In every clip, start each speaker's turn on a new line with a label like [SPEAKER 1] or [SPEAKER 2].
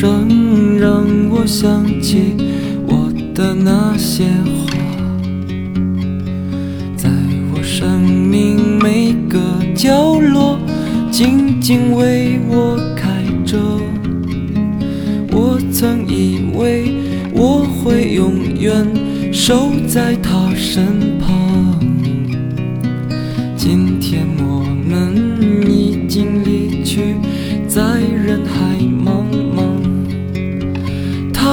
[SPEAKER 1] 声让我想起我的那些话，在我生命每个角落，静静为我开着。我曾以为我会永远守在他身旁，今天我们已经离去，在人海。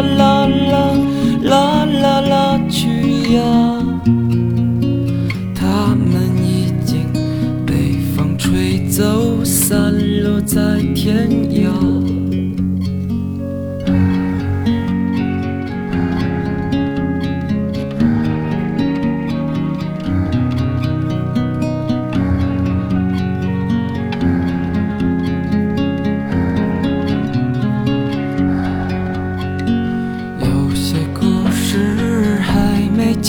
[SPEAKER 1] 啦啦啦啦啦啦，去呀！他们已经被风吹走，散落在天涯。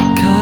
[SPEAKER 1] God.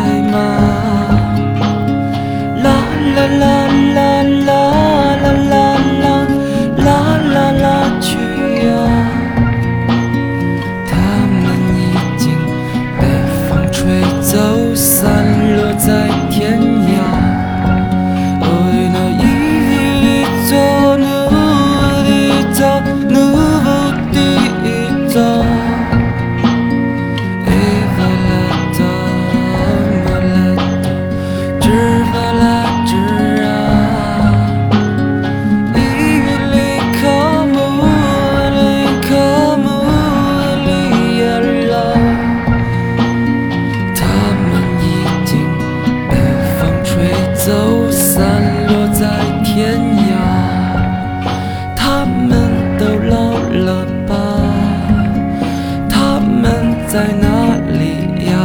[SPEAKER 1] 在哪里呀？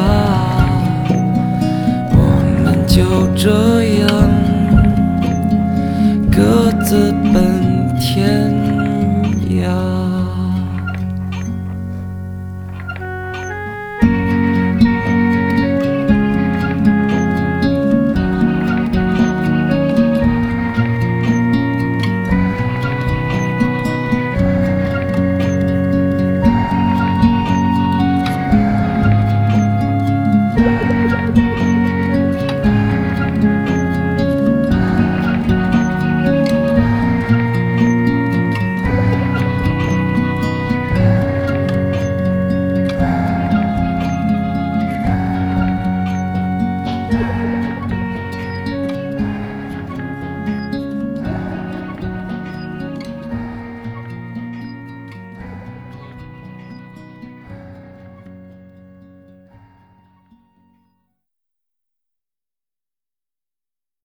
[SPEAKER 1] 我们就这